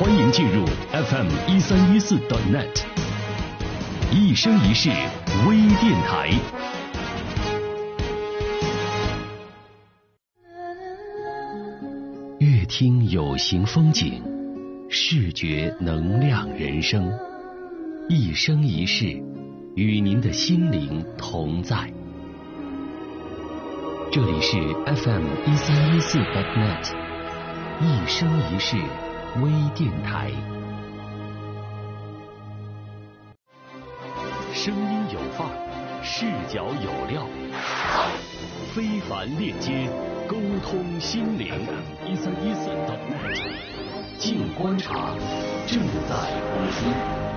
欢迎进入 FM 一三一四 .net，一生一世微电台。乐听有形风景，视觉能量人生，一生一世与您的心灵同在。这里是 FM 一三一四 .net，一生一世微电台。声音有范儿，视角有料，非凡链接，沟通心灵。一三一四 .net，静观察正在播出。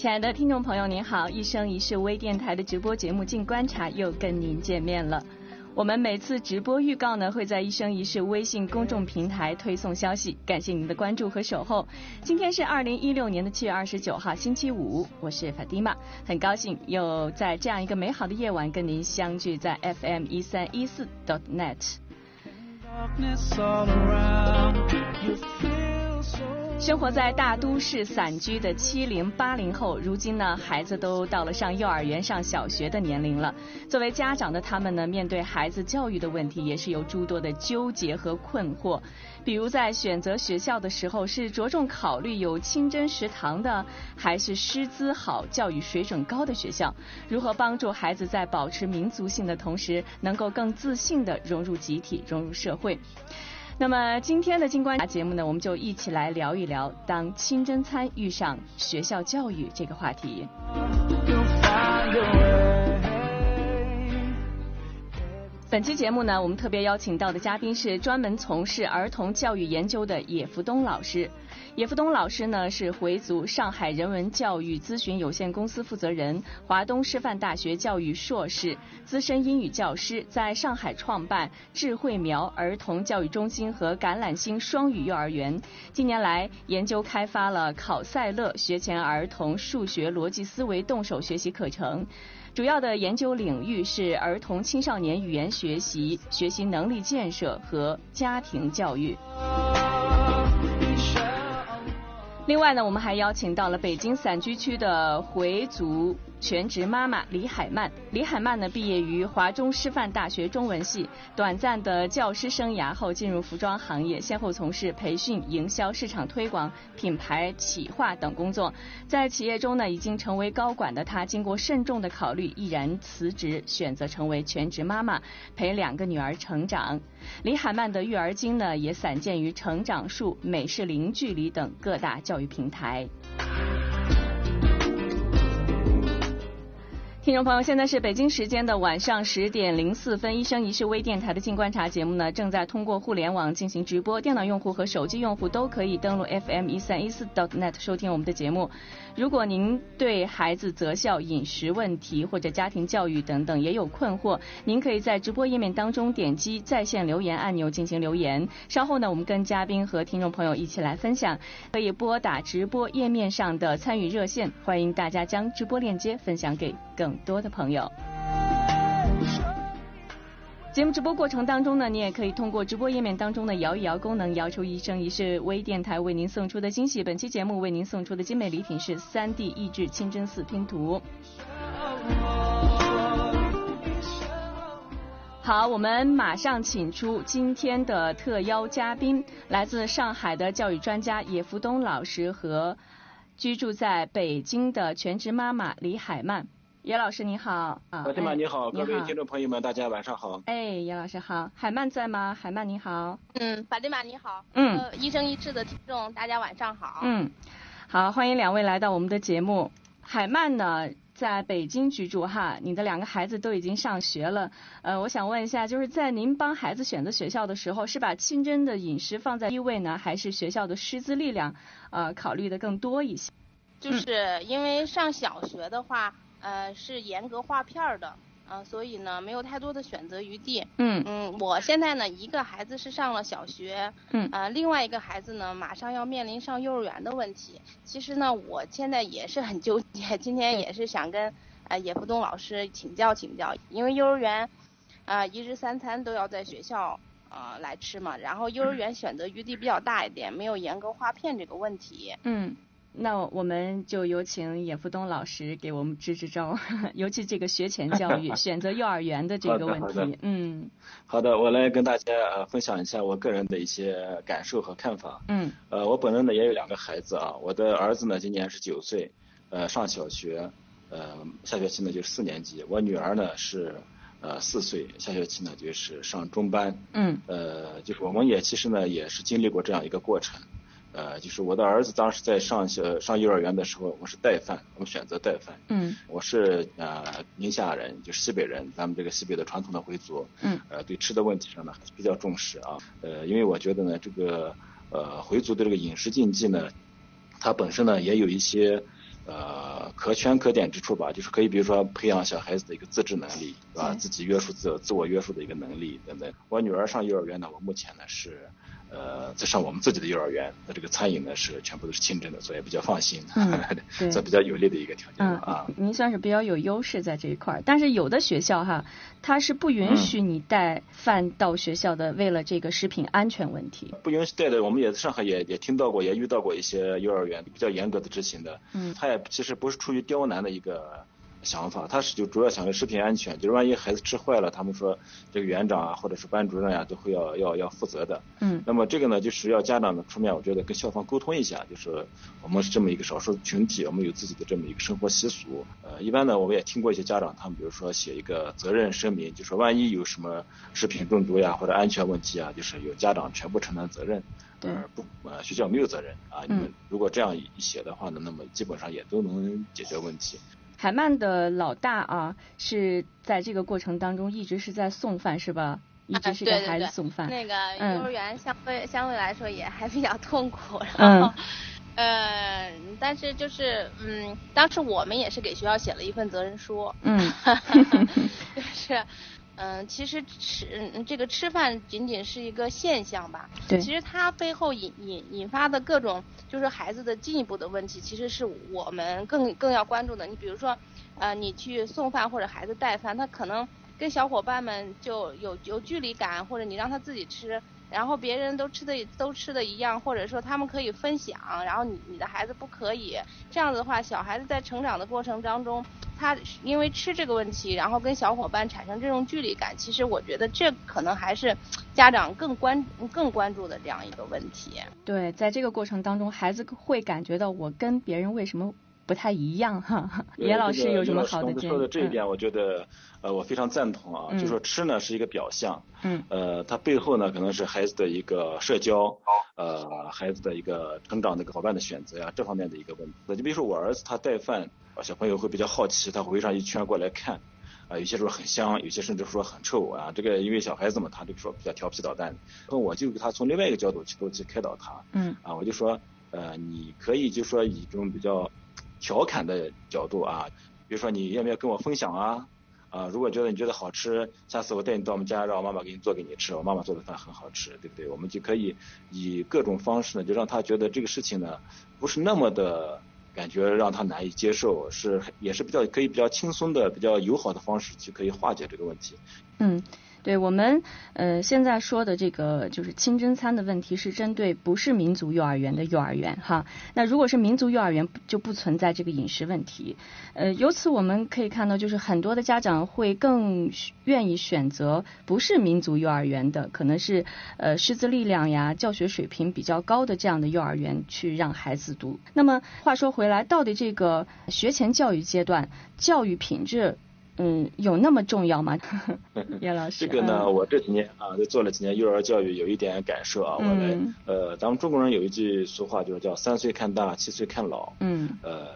亲爱的听众朋友，您好！一生一世微电台的直播节目《静观察》又跟您见面了。我们每次直播预告呢，会在一生一世微信公众平台推送消息，感谢您的关注和守候。今天是二零一六年的七月二十九号，星期五，我是法蒂玛，很高兴又在这样一个美好的夜晚跟您相聚在 FM 一三一四 .net。生活在大都市散居的七零八零后，如今呢，孩子都到了上幼儿园、上小学的年龄了。作为家长的他们呢，面对孩子教育的问题，也是有诸多的纠结和困惑。比如在选择学校的时候，是着重考虑有清真食堂的，还是师资好、教育水准高的学校？如何帮助孩子在保持民族性的同时，能够更自信地融入集体、融入社会？那么今天的金观察节目呢，我们就一起来聊一聊当清真餐遇上学校教育这个话题。本期节目呢，我们特别邀请到的嘉宾是专门从事儿童教育研究的野福东老师。野福东老师呢是回族上海人文教育咨询有限公司负责人，华东师范大学教育硕士，资深英语教师，在上海创办智慧苗儿童教育中心和橄榄星双语幼儿园。近年来，研究开发了考赛乐学前儿童数学逻辑思维动手学习课程。主要的研究领域是儿童青少年语言学习、学习能力建设和家庭教育。另外呢，我们还邀请到了北京散居区的回族。全职妈妈李海曼，李海曼呢毕业于华中师范大学中文系，短暂的教师生涯后进入服装行业，先后从事培训、营销、市场推广、品牌企划等工作。在企业中呢，已经成为高管的她，经过慎重的考虑，毅然辞职，选择成为全职妈妈，陪两个女儿成长。李海曼的育儿经呢，也散见于成长树、美式零距离等各大教育平台。听众朋友，现在是北京时间的晚上十点零四分，一生一世微电台的静观察节目呢，正在通过互联网进行直播，电脑用户和手机用户都可以登录 FM 一三一四 .dotnet 收听我们的节目。如果您对孩子择校、饮食问题或者家庭教育等等也有困惑，您可以在直播页面当中点击在线留言按钮进行留言。稍后呢，我们跟嘉宾和听众朋友一起来分享。可以拨打直播页面上的参与热线，欢迎大家将直播链接分享给更多的朋友。节目直播过程当中呢，你也可以通过直播页面当中的摇一摇功能，摇出一生一世微电台为您送出的惊喜。本期节目为您送出的精美礼品是三 D 益智清真寺拼图。好，我们马上请出今天的特邀嘉宾，来自上海的教育专家野福东老师和居住在北京的全职妈妈李海曼。叶老师你好，啊，老天妈你好，各位听众朋友们大家晚上好。哎，叶老师好，海曼在吗？海曼你好。嗯，法蒂玛你好。嗯。一生一世的听众大家晚上好。嗯，好，欢迎两位来到我们的节目。海曼呢，在北京居住哈，你的两个孩子都已经上学了。呃，我想问一下，就是在您帮孩子选择学校的时候，是把清真的饮食放在第一位呢，还是学校的师资力量呃考虑的更多一些？就是因为上小学的话。呃，是严格划片儿的，呃，所以呢没有太多的选择余地。嗯嗯，我现在呢一个孩子是上了小学，嗯呃，另外一个孩子呢马上要面临上幼儿园的问题。其实呢，我现在也是很纠结，今天也是想跟呃叶福东老师请教请教，因为幼儿园啊、一日三餐都要在学校呃来吃嘛，然后幼儿园选择余地比较大一点，没有严格划片这个问题。嗯。那我们就有请叶福东老师给我们支支招，尤其这个学前教育 选择幼儿园的这个问题，嗯好的，我来跟大家呃分享一下我个人的一些感受和看法。嗯呃，我本人呢也有两个孩子啊，我的儿子呢今年是九岁，呃，上小学，呃，下学期呢就是四年级。我女儿呢是呃四岁，下学期呢就是上中班。嗯呃，就是我们也其实呢也是经历过这样一个过程。呃，就是我的儿子当时在上小上幼儿园的时候，我是带饭，我们选择带饭。嗯我是呃宁夏人，就是西北人，咱们这个西北的传统的回族，嗯呃，对吃的问题上呢还是比较重视啊。呃，因为我觉得呢，这个呃回族的这个饮食禁忌呢，它本身呢也有一些呃可圈可点之处吧，就是可以比如说培养小孩子的一个自制能力，对吧？嗯自己约束自自我约束的一个能力等等。我女儿上幼儿园呢，我目前呢是。呃，在上我们自己的幼儿园，那这个餐饮呢是全部都是清真的，所以比较放心，这 比较有利的一个条件嗯啊。您算是比较有优势在这一块儿，但是有的学校哈，它是不允许你带饭到学校的，为了这个食品安全问题。不允许带的，我们也在上海也也听到过，也遇到过一些幼儿园比较严格的执行的。嗯他也其实不是出于刁难的一个想法，他是就主要想着食品安全，就是万一孩子吃坏了，他们说这个园长啊或者是班主任呀、都会要要要负责的。嗯那么这个呢，就是要家长呢出面，我觉得跟校方沟通一下，就是我们是这么一个少数群体，我们有自己的这么一个生活习俗。呃，一般呢，我们也听过一些家长，他们比如说写一个责任声明，就说万一有什么食品中毒呀或者安全问题啊，就是由家长全部承担责任，对而不呃学校没有责任啊。你们嗯如果这样一写的话呢，那么基本上也都能解决问题。海曼的老大啊，是在这个过程当中一直是在送饭是吧？一直是给孩子对对对送饭。那个嗯幼儿园相对、相对来说也还比较痛苦，然嗯后，呃，但是就是嗯，当时我们也是给学校写了一份责任书，嗯 就是。嗯，其实吃嗯这个吃饭仅仅是一个现象吧，对其实它背后引引引发的各种就是孩子的进一步的问题，其实是我们更更要关注的。你比如说，呃，你去送饭或者孩子带饭，他可能跟小伙伴们就有有距离感，或者你让他自己吃，然后别人都吃的都吃的一样，或者说他们可以分享，然后你你的孩子不可以，这样子的话，小孩子在成长的过程当中，他因为吃这个问题，然后跟小伙伴产生这种距离感，其实我觉得这可能还是家长更关更关注的这样一个问题。对，在这个过程当中，孩子会感觉到我跟别人为什么不太一样哈？严老师有什么好的建议？说的这一点，我觉得呃我非常赞同啊，嗯就说吃呢是一个表象，嗯呃，它背后呢可能是孩子的一个社交，呃，孩子的一个成长的一个伙伴的选择呀，这方面的一个问题。就比如说我儿子他带饭，呃小朋友会比较好奇，他会围上一圈过来看，啊、有些时候很香，有些甚至说很臭啊。这个因为小孩子嘛，他这个说比较调皮捣蛋，那我就给他从另外一个角度去都去开导他，嗯啊，我就说，呃，你可以就说以这种比较调侃的角度啊，比如说你要不要跟我分享啊？啊，如果觉得你觉得好吃，下次我带你到我们家，让我妈妈给你做给你吃，我妈妈做的饭很好吃，对不对？我们就可以以各种方式呢，就让他觉得这个事情呢，不是那么的感觉让他难以接受，是也是比较可以比较轻松的、比较友好的方式去可以化解这个问题。嗯。对我们呃现在说的这个就是清真餐的问题，是针对不是民族幼儿园的幼儿园哈。那如果是民族幼儿园，就不存在这个饮食问题。呃，由此我们可以看到，就是很多的家长会更愿意选择不是民族幼儿园的，可能是呃师资力量呀、教学水平比较高的这样的幼儿园去让孩子读。那么话说回来，到底这个学前教育阶段教育品质？嗯，有那么重要吗？叶老师，这个呢，嗯、我这几年啊，就做了几年幼儿教育，有一点感受啊。我们，嗯、呃，咱们中国人有一句俗话，就是叫“三岁看大，七岁看老”。嗯。呃，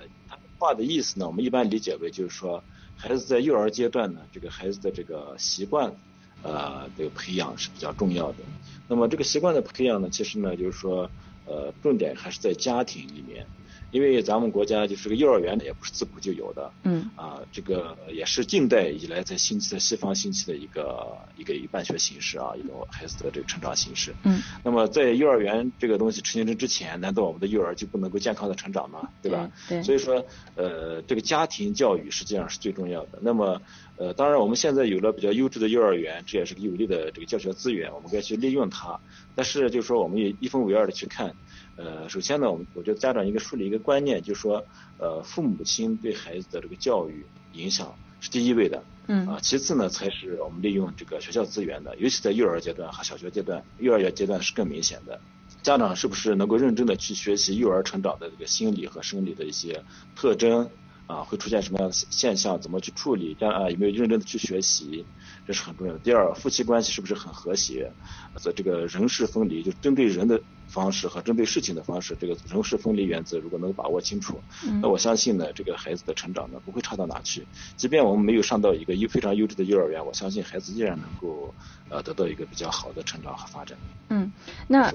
话的意思呢，我们一般理解为就是说，孩子在幼儿阶段呢，这个孩子的这个习惯，呃，这个培养是比较重要的。那么这个习惯的培养呢，其实呢，就是说，呃，重点还是在家庭里面。因为咱们国家就是个幼儿园也不是自古就有的，嗯，啊，这个也是近代以来在兴起在西方兴起的一个一个一办学形式啊，一种孩子的这个成长形式。嗯，那么在幼儿园这个东西成型之前，难道我们的幼儿就不能够健康的成长吗？对吧？对。所以说，呃，这个家庭教育实际上是最重要的。那么，呃，当然我们现在有了比较优质的幼儿园，这也是个有利的这个教学资源，我们该去利用它。但是就是说，我们也一分为二的去看。呃，首先呢，我们我觉得家长应该树立一个观念，就是说，呃，父母亲对孩子的这个教育影响是第一位的。嗯。啊，其次呢，才是我们利用这个学校资源的，尤其在幼儿阶段和小学阶段，幼儿园阶段是更明显的。家长是不是能够认真的去学习幼儿成长的这个心理和生理的一些特征？啊，会出现什么样的现象？怎么去处理？这样啊有没有认真的去学习？这是很重要的。第二，夫妻关系是不是很和谐？在这个人事分离，就针对人的方式和针对事情的方式，这个人事分离原则如果能把握清楚，那我相信呢，这个孩子的成长呢不会差到哪去。即便我们没有上到一个优非常优质的幼儿园，我相信孩子依然能够呃得到一个比较好的成长和发展。嗯，那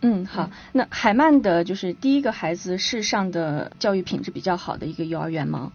嗯好，那海曼的就是第一个孩子是上的教育品质比较好的一个幼儿园吗？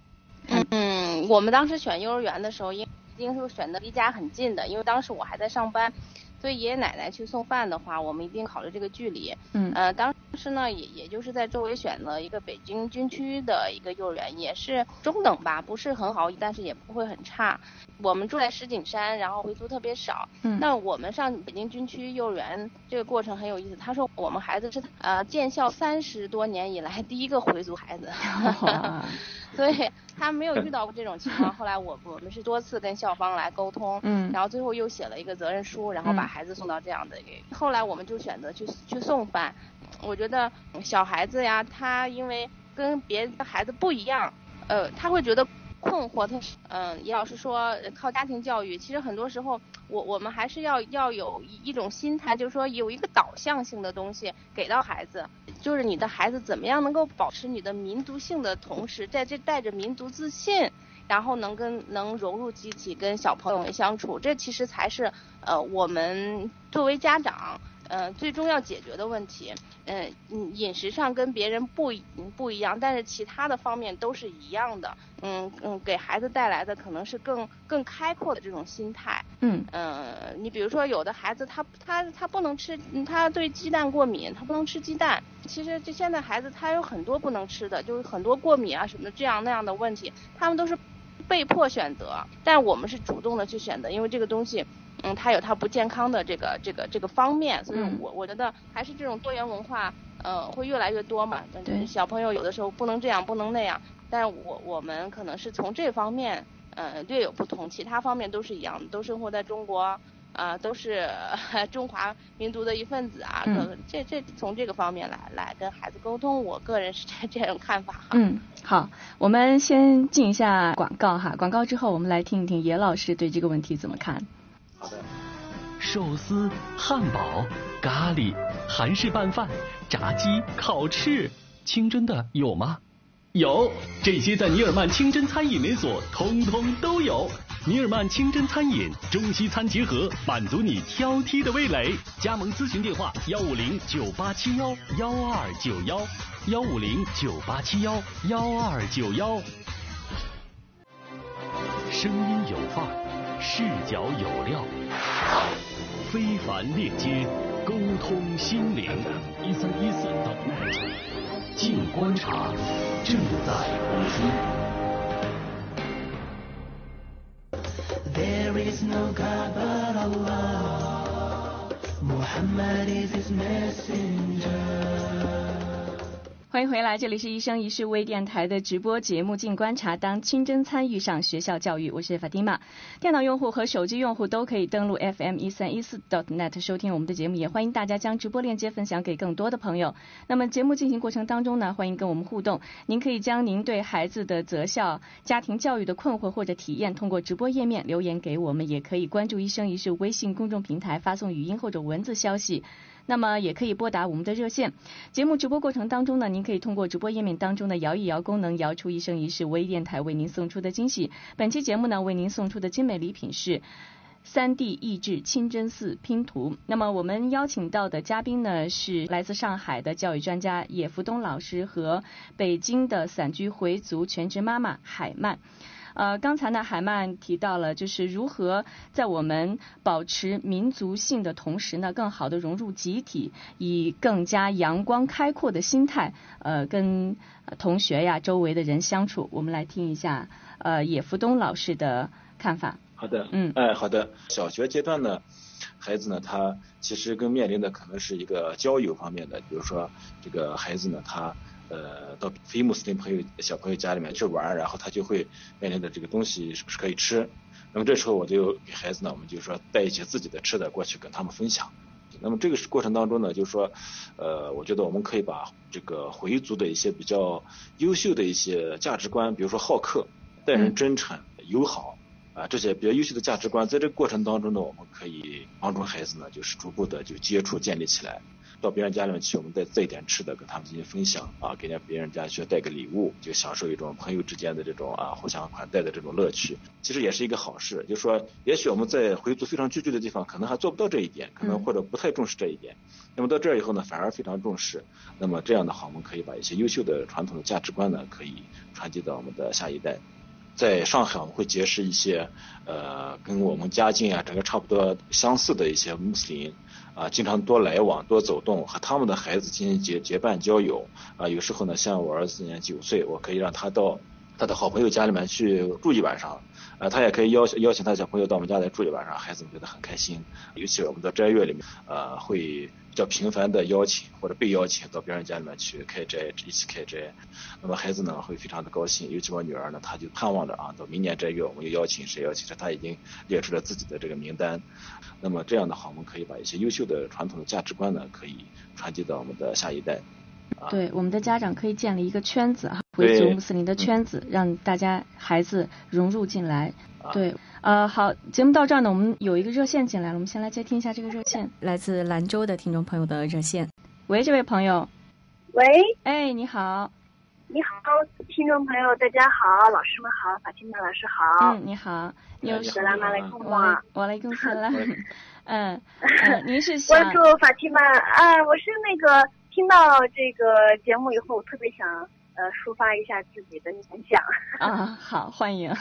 嗯，我们当时选幼儿园的时候，因一定是选择离家很近的，因为当时我还在上班，所以爷爷奶奶去送饭的话，我们一定考虑这个距离。嗯。呃，当时呢，也也就是在周围选了一个北京军区的一个幼儿园，也是中等吧，不是很好，但是也不会很差。我们住在石景山，然后回族特别少。嗯。那我们上北京军区幼儿园这个过程很有意思。他说我们孩子是呃建校三十多年以来第一个回族孩子。所以他没有遇到过这种情况。后来我我们是多次跟校方来沟通，嗯，然后最后又写了一个责任书，然后把孩子送到这样的。后来我们就选择去去送饭。我觉得小孩子呀，他因为跟别的孩子不一样，呃，他会觉得困惑。他嗯，叶老师说靠家庭教育，其实很多时候我我们还是要要有一种心态，就是说有一个导向性的东西给到孩子。就是你的孩子怎么样能够保持你的民族性的同时，在这带着民族自信，然后能跟能融入集体，跟小朋友们相处，这其实才是呃我们作为家长呃最终要解决的问题。嗯，饮食上跟别人不不一样，但是其他的方面都是一样的。嗯嗯，给孩子带来的可能是更更开阔的这种心态。嗯嗯，你比如说有的孩子他他他不能吃，他对鸡蛋过敏，他不能吃鸡蛋。其实就现在孩子他有很多不能吃的，就是很多过敏啊什么的这样那样的问题，他们都是被迫选择，但我们是主动的去选择，因为这个东西。嗯，它有它不健康的这个这个这个方面，所以我我觉得还是这种多元文化，呃，会越来越多嘛。对。小朋友有的时候不能这样，不能那样，但是我我们可能是从这方面，呃，略有不同，其他方面都是一样的，都生活在中国，啊，都是 中华民族的一份子啊。嗯。这这从这个方面来来跟孩子沟通，我个人是这这种看法哈。嗯，好，我们先进一下广告哈，广告之后我们来听一听野老师对这个问题怎么看。寿司、汉堡、咖喱、韩式拌饭、炸鸡、烤翅，清真的有吗？有，这些在尼尔曼清真餐饮连锁通通都有。尼尔曼清真餐饮，中西餐结合，满足你挑剔的味蕾。加盟咨询电话：幺五零九八七幺幺二九幺，幺五零九八七幺幺二九幺。声音有范儿。视角有料，非凡链接，沟通心灵。一三一四 .net，静观察，正在播出。欢迎回来，这里是一生一世微电台的直播节目《静观察》，当清真参与上学校教育，我是法蒂玛。电脑用户和手机用户都可以登录 FM 一三一四 dot .net 收听我们的节目，也欢迎大家将直播链接分享给更多的朋友。那么节目进行过程当中呢，欢迎跟我们互动，您可以将您对孩子的择校、家庭教育的困惑或者体验，通过直播页面留言给我们，也可以关注一生一世微信公众平台，发送语音或者文字消息。那么也可以拨打我们的热线。节目直播过程当中呢，您可以通过直播页面当中的摇一摇功能，摇出一生一世微电台为您送出的惊喜。本期节目呢，为您送出的精美礼品是三 D 益智清真寺拼图。那么我们邀请到的嘉宾呢是来自上海的教育专家野福东老师和北京的散居回族全职妈妈海曼。呃，刚才呢，海曼提到了，就是如何在我们保持民族性的同时呢，更好的融入集体，以更加阳光开阔的心态，呃，跟同学呀、周围的人相处。我们来听一下，呃，野福东老师的看法。好的，嗯，哎，好的。小学阶段呢，孩子呢，他其实更面临的可能是一个交友方面的，比如说这个孩子呢，他。呃，到非穆斯林朋友小朋友家里面去玩，然后他就会面临的这个东西是不是可以吃？那么这时候我就给孩子呢，我们就说带一些自己的吃的过去跟他们分享。那么这个过程当中呢，就是说，呃，我觉得我们可以把这个回族的一些比较优秀的一些价值观，比如说好客、待人真诚、友好啊这些比较优秀的价值观，在这个过程当中呢，我们可以帮助孩子呢，就是逐步的就接触建立起来。到别人家里面去，我们再带一点吃的，跟他们进行分享啊，给人家别人家去带个礼物，就享受一种朋友之间的这种啊互相款待的这种乐趣。其实也是一个好事，就是说，也许我们在回族非常聚居的地方，可能还做不到这一点，可能或者不太重视这一点。那么到这儿以后呢，反而非常重视。那么这样的话，我们可以把一些优秀的传统的价值观呢，可以传递到我们的下一代。在上海，我们会结识一些呃跟我们家境啊整个差不多相似的一些穆斯林。啊，经常多来往，多走动，和他们的孩子进行结结伴交友。啊，有时候呢，像我儿子今年九岁，我可以让他到他的好朋友家里面去住一晚上。呃，他也可以邀邀请他小朋友到我们家来住一晚上，孩子们觉得很开心。尤其我们的斋月里面，呃，会比较频繁的邀请或者被邀请到别人家里面去开斋，一起开斋。那么孩子呢会非常的高兴，尤其我女儿呢，她就盼望着啊，到明年斋月我们又邀请谁邀请谁，她已经列出了自己的这个名单。那么这样的话，我们可以把一些优秀的传统的价值观呢，可以传递到我们的下一代。对，我们的家长可以建立一个圈子哈，回族穆斯林的圈子，让大家孩子融入进来。对，呃，好，节目到这儿呢，我们有一个热线进来了，我们先来接听一下这个热线，来自兰州的听众朋友的热线。喂，这位朋友。喂。哎，你好。你好，听众朋友，大家好，老师们好，法清曼老师好。嗯，你好。你有什么来跟我？我来跟我来。嗯嗯，您是关注法听曼啊？我是那个。听到这个节目以后，我特别想呃抒发一下自己的感想。啊，好，欢迎。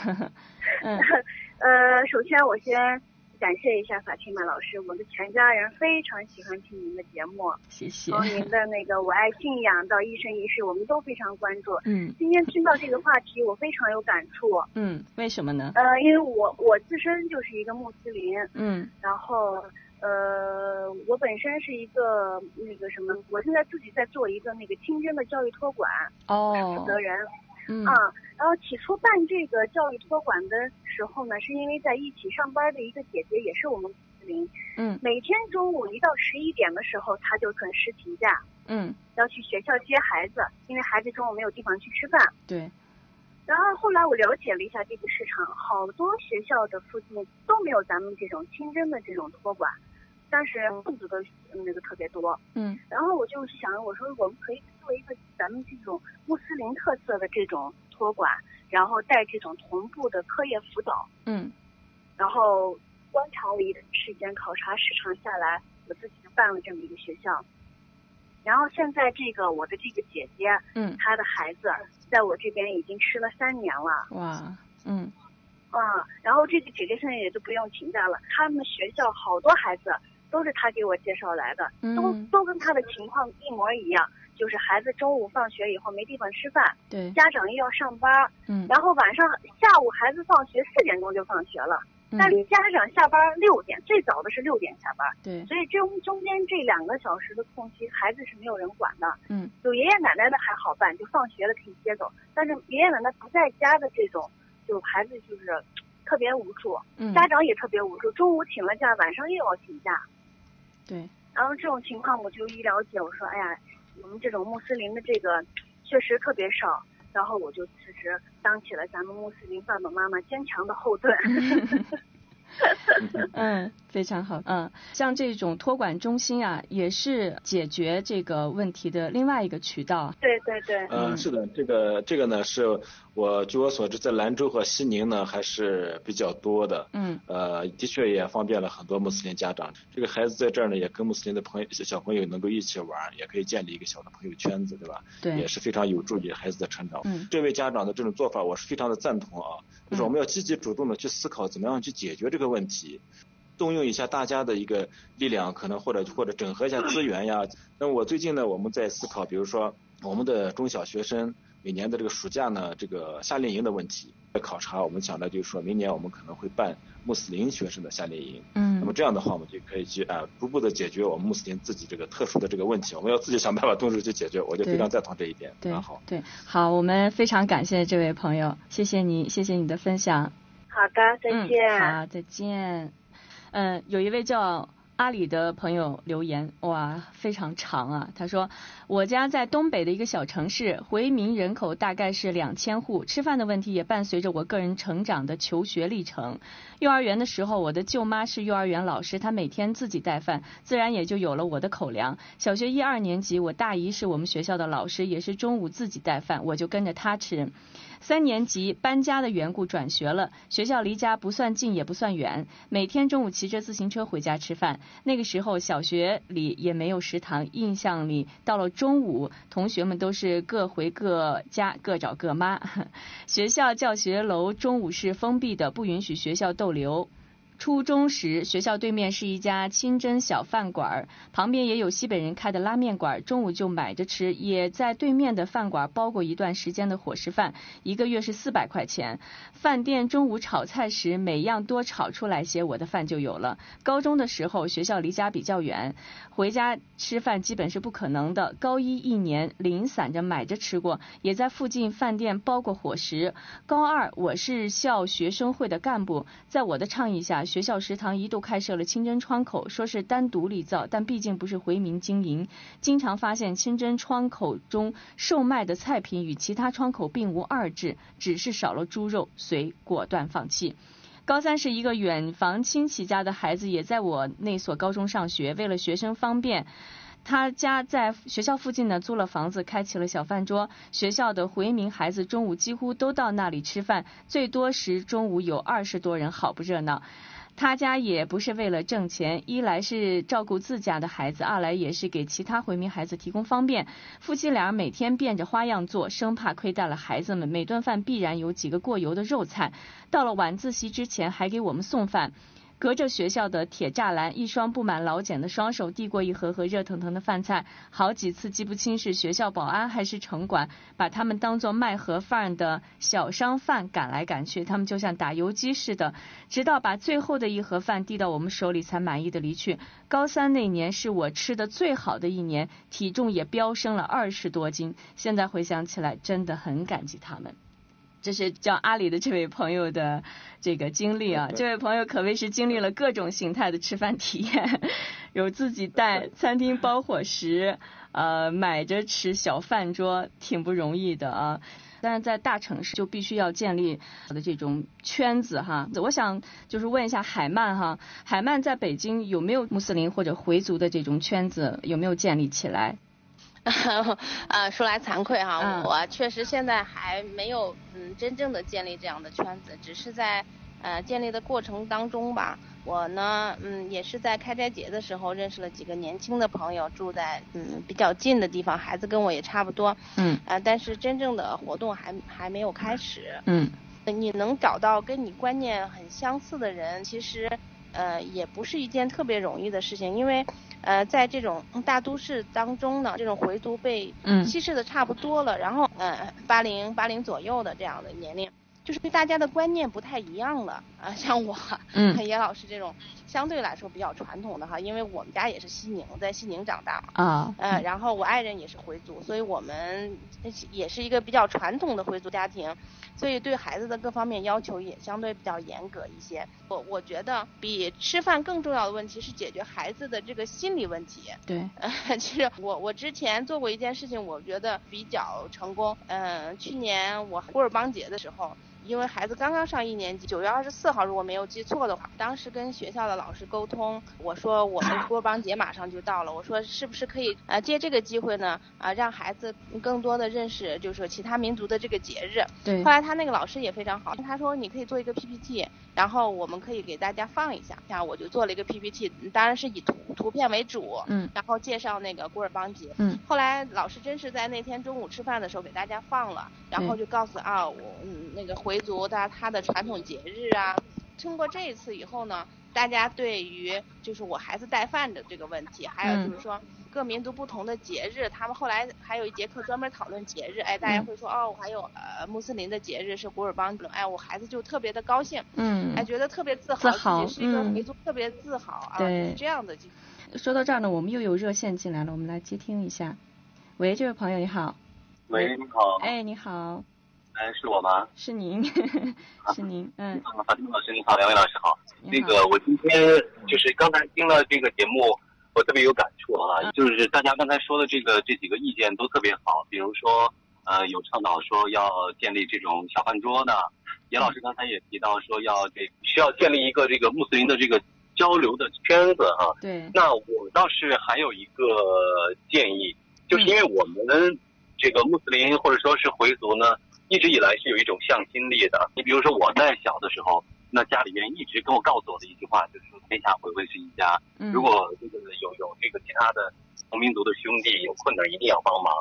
嗯，呃，首先我先感谢一下法清曼老师，我的全家人非常喜欢听您的节目。谢谢。从您的那个我爱信仰到一生一世，我们都非常关注。嗯。今天听到这个话题，我非常有感触。嗯，为什么呢？呃，因为我我自身就是一个穆斯林。嗯。然后。呃，我本身是一个那个什么，我现在自己在做一个那个清真的教育托管，哦，负责人，嗯啊，然后起初办这个教育托管的时候呢，是因为在一起上班的一个姐姐也是我们嗯，每天中午一到十一点的时候，她就准时请假，嗯，要去学校接孩子，因为孩子中午没有地方去吃饭，对，然后后来我了解了一下这个市场，好多学校的附近都没有咱们这种清真的这种托管。但是份子的那个特别多，嗯，然后我就想，我说我们可以做一个咱们这种穆斯林特色的这种托管，然后带这种同步的课业辅导，嗯，然后观察了一段时间，考察市场下来，我自己就办了这么一个学校。然后现在这个我的这个姐姐，嗯，她的孩子在我这边已经吃了三年了，哇，嗯，啊，然后这个姐姐现在也就不用请假了，他们学校好多孩子。都是他给我介绍来的，都都跟他的情况一模一样，就是孩子中午放学以后没地方吃饭，对，家长又要上班，嗯，然后晚上下午孩子放学四点钟就放学了，但是家长下班六点，最早的是六点下班，对，所以中中间这两个小时的空隙，孩子是没有人管的，嗯，有爷爷奶奶的还好办，就放学了可以接走，但是爷爷奶奶不在家的这种，就孩子就是特别无助，嗯，家长也特别无助，中午请了假，晚上又要请假。对，然后这种情况我就一了解，我说哎呀，我们这种穆斯林的这个确实特别少，然后我就辞职，当起了咱们穆斯林爸爸妈妈坚强的后盾。嗯，非常好。嗯，像这种托管中心啊，也是解决这个问题的另外一个渠道。对对对。嗯，是的，这个这个呢，是我据我所知，在兰州和西宁呢还是比较多的。嗯。呃，的确也方便了很多穆斯林家长。这个孩子在这儿呢，也跟穆斯林的朋友小朋友能够一起玩，也可以建立一个小的朋友圈子，对吧？对。也是非常有助于孩子的成长。嗯。这位家长的这种做法，我是非常的赞同啊。就是我们要积极主动的去思考，怎么样去解决这个问题，动用一下大家的一个力量，可能或者或者整合一下资源呀。那我最近呢，我们在思考，比如说我们的中小学生每年的这个暑假呢，这个夏令营的问题。在考察，我们想的就是说明年我们可能会办穆斯林学生的夏令营。嗯。那么这样的话，我们就可以去啊，逐步的解决我们穆斯林自己这个特殊的这个问题。我们要自己想办法动手去解决，我就非常赞同这一点。对。好。对，好，我们非常感谢这位朋友，谢谢你，谢谢你的分享。好的，再见。好，再见。嗯，有一位叫。阿里的朋友留言，哇，非常长啊！他说，我家在东北的一个小城市，回民人口大概是两千户，吃饭的问题也伴随着我个人成长的求学历程。幼儿园的时候，我的舅妈是幼儿园老师，她每天自己带饭，自然也就有了我的口粮。小学一二年级，我大姨是我们学校的老师，也是中午自己带饭，我就跟着她吃。三年级搬家的缘故转学了，学校离家不算近也不算远，每天中午骑着自行车回家吃饭。那个时候小学里也没有食堂，印象里到了中午，同学们都是各回各家，各找各妈。学校教学楼中午是封闭的，不允许学校逗留。初中时，学校对面是一家清真小饭馆，旁边也有西北人开的拉面馆，中午就买着吃。也在对面的饭馆包过一段时间的伙食饭，一个月是四百块钱。饭店中午炒菜时，每样多炒出来些，我的饭就有了。高中的时候，学校离家比较远，回家吃饭基本是不可能的。高一一年零散着买着吃过，也在附近饭店包过伙食。高二，我是校学生会的干部，在我的倡议下。学校食堂一度开设了清真窗口，说是单独立造，但毕竟不是回民经营，经常发现清真窗口中售卖的菜品与其他窗口并无二致，只是少了猪肉，遂果断放弃。高三是一个远房亲戚家的孩子也在我那所高中上学，为了学生方便。他家在学校附近呢，租了房子，开起了小饭桌。学校的回民孩子中午几乎都到那里吃饭，最多时中午有二十多人，好不热闹。他家也不是为了挣钱，一来是照顾自家的孩子，二来也是给其他回民孩子提供方便。夫妻俩每天变着花样做，生怕亏待了孩子们。每顿饭必然有几个过油的肉菜，到了晚自习之前还给我们送饭。隔着学校的铁栅栏，一双布满老茧的双手递过一盒盒热腾腾的饭菜，好几次记不清是学校保安还是城管，把他们当做卖盒饭的小商贩赶来赶去，他们就像打游击似的，直到把最后的一盒饭递到我们手里才满意的离去。高三那年是我吃的最好的一年，体重也飙升了二十多斤，现在回想起来真的很感激他们。这是叫阿里的这位朋友的这个经历啊，这位朋友可谓是经历了各种形态的吃饭体验，有自己带餐厅包伙食，呃，买着吃小饭桌，挺不容易的啊。但是在大城市就必须要建立的这种圈子哈。我想就是问一下海曼哈，海曼在北京有没有穆斯林或者回族的这种圈子，有没有建立起来？啊，说来惭愧哈，我确实现在还没有嗯真正的建立这样的圈子，只是在呃建立的过程当中吧。我呢，嗯，也是在开斋节的时候认识了几个年轻的朋友，住在嗯比较近的地方，孩子跟我也差不多，嗯，啊，但是真正的活动还还没有开始，嗯，你能找到跟你观念很相似的人，其实呃也不是一件特别容易的事情，因为。呃，在这种大都市当中呢，这种回族被稀释的差不多了，然后呃，八零八零左右的这样的年龄，就是对大家的观念不太一样了啊。像我，嗯，严老师这种相对来说比较传统的哈，因为我们家也是西宁，在西宁长大嘛，啊，嗯，然后我爱人也是回族，所以我们也是一个比较传统的回族家庭。所以对孩子的各方面要求也相对比较严格一些。我我觉得比吃饭更重要的问题是解决孩子的这个心理问题。对，其 实我我之前做过一件事情，我觉得比较成功。嗯，去年我古尔邦节的时候，因为孩子刚刚上一年级，九月二十四号如果没有记错的话，当时跟学校的老师沟通，我说我们郭邦节马上就到了，我说是不是可以呃借这个机会呢啊让孩子更多的认识，就是说其他民族的这个节日。对。后来他那个老师也非常好，他说你可以做一个 PPT，然后我们可以给大家放一下，这样我就做了一个 PPT，当然是以图图片为主，嗯，然后介绍那个古尔邦节，嗯。后来老师真是在那天中午吃饭的时候给大家放了，然后就告诉啊我嗯那个回族的他的传统节日啊，通过这一次以后呢，大家对于就是我孩子带饭的这个问题，还有就是说各民族不同的节日，他们后来还有一节课专门讨论节日，哎，大家会说哦，我还有呃穆斯林的节日是古尔邦，哎，我孩子就特别的高兴，嗯，哎，觉得特别自豪，自己是一个回族，特别自豪啊，对，这样的。说到这儿呢，我们又有热线进来了，我们来接听一下。喂，这位朋友你好。喂，你好。哎，你好。哎，是我吗？是您，是您，嗯。法丁老师你好，两位老师好。那个，我今天就是刚才听了这个节目，我特别有感触啊。就是大家刚才说的这个这几个意见都特别好，比如说呃有倡导说要建立这种小饭桌的，严老师刚才也提到说要这需要建立一个这个穆斯林的这个交流的圈子啊。对。那我倒是还有一个建议，就是因为我们这个穆斯林或者说是回族呢。一直以来是有一种向心力的。你比如说我在小的时候，那家里面一直跟我告诉我的一句话就是说天下回归是一家。如果这个有有这个其他的同民族的兄弟有困难，一定要帮忙。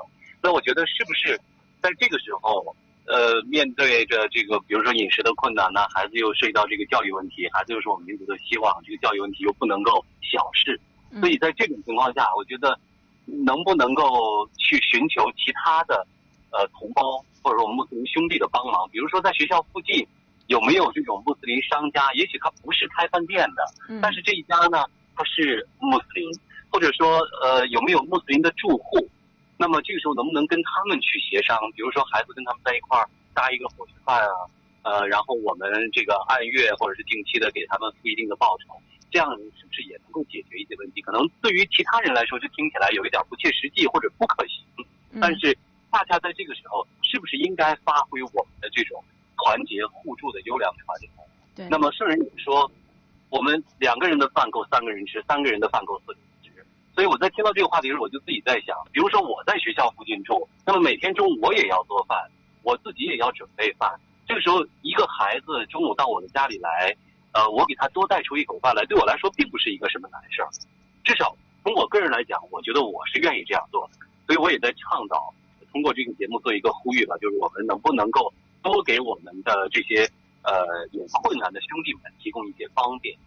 那我觉得是不是在这个时候，呃，面对着这个比如说饮食的困难呢，孩子又涉及到这个教育问题，孩子又是我们民族的希望，这个教育问题又不能够小视。所以在这种情况下，我觉得能不能够去寻求其他的呃同胞。或者说我们穆斯林兄弟的帮忙，比如说在学校附近有没有这种穆斯林商家？也许他不是开饭店的，但是这一家呢，他是穆斯林，或者说呃有没有穆斯林的住户？那么这个时候能不能跟他们去协商？比如说孩子跟他们在一块儿搭一个伙食饭啊，呃，然后我们这个按月或者是定期的给他们付一定的报酬，这样是不是也能够解决一些问题？可能对于其他人来说，就听起来有一点不切实际或者不可行，但是。恰恰在这个时候，是不是应该发挥我们的这种团结互助的优良传统？对。那么圣人也说，我们两个人的饭够三个人吃，三个人的饭够四个人吃。所以我在听到这个话题时，候，我就自己在想，比如说我在学校附近住，那么每天中午我也要做饭，我自己也要准备饭。这个时候，一个孩子中午到我的家里来，呃，我给他多带出一口饭来，对我来说并不是一个什么难事儿。至少从我个人来讲，我觉得我是愿意这样做的。所以我也在倡导。通过这个节目做一个呼吁吧，就是我们能不能够多给我们的这些呃有困难的兄弟们提供一些方便？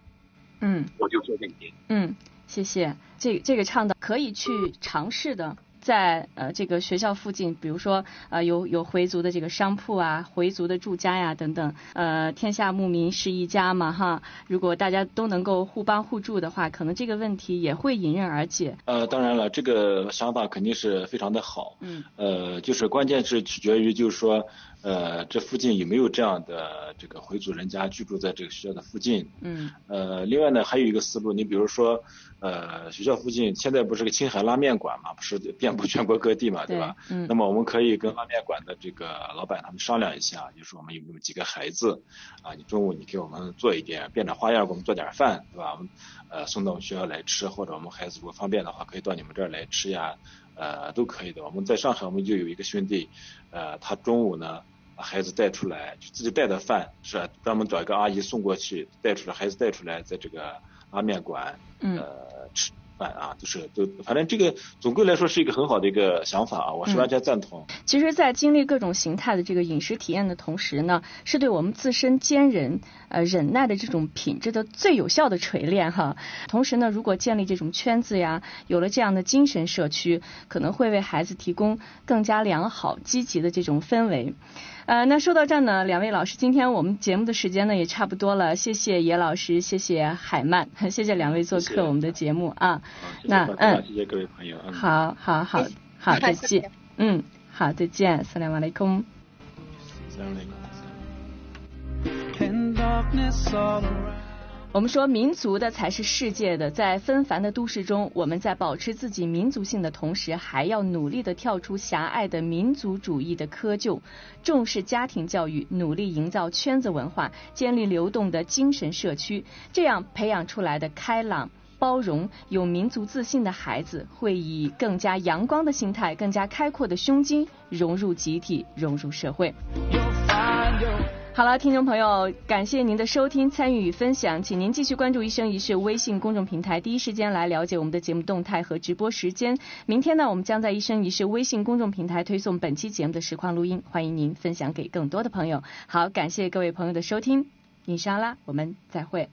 嗯，我就说这些。嗯，谢谢。这这个倡导可以去尝试的。在呃这个学校附近，比如说呃有有回族的这个商铺啊，回族的住家呀等等，呃天下牧民是一家嘛哈，如果大家都能够互帮互助的话，可能这个问题也会迎刃而解。呃，当然了，这个想法肯定是非常的好。嗯。呃，就是关键是取决于就是说。呃，这附近有没有这样的这个回族人家居住在这个学校的附近？嗯。呃，另外呢，还有一个思路，你比如说，呃，学校附近现在不是个青海拉面馆嘛，不是遍布全国各地嘛，对吧？嗯。那么我们可以跟拉面馆的这个老板他们商量一下，就是我们有那么几个孩子，啊，你中午你给我们做一点变着花样给我们做点饭，对吧？我们呃送到我们学校来吃，或者我们孩子如果方便的话，可以到你们这儿来吃呀，呃，都可以的。我们在上海我们就有一个兄弟，呃，他中午呢。把孩子带出来，就自己带的饭是专门找一个阿姨送过去，带出来孩子带出来，在这个拉面馆呃吃。饭啊，就是都，反正这个总归来说是一个很好的一个想法啊，我是完全赞同。其实，在经历各种形态的这个饮食体验的同时呢，是对我们自身坚韧呃忍耐的这种品质的最有效的锤炼哈。同时呢，如果建立这种圈子呀，有了这样的精神社区，可能会为孩子提供更加良好积极的这种氛围。呃，那说到这呢，两位老师，今天我们节目的时间呢也差不多了，谢谢叶老师，谢谢海曼，谢谢两位做客我们的节目啊。那嗯，谢谢各位朋友。好好好好，再见。嗯，好，再见。萨拉瓦雷空。我们说民族的才是世界的，在纷繁的都市中，我们在保持自己民族性的同时，还要努力的跳出狭隘的民族主义的窠臼，重视家庭教育，努力营造圈子文化，建立流动的精神社区，这样培养出来的开朗、包容、有民族自信的孩子，会以更加阳光的心态、更加开阔的胸襟融入集体，融入社会。好了，听众朋友，感谢您的收听、参与与分享，请您继续关注“一生一世”微信公众平台，第一时间来了解我们的节目动态和直播时间。明天呢，我们将在“一生一世”微信公众平台推送本期节目的实况录音，欢迎您分享给更多的朋友。好，感谢各位朋友的收听，你莎拉，我们再会。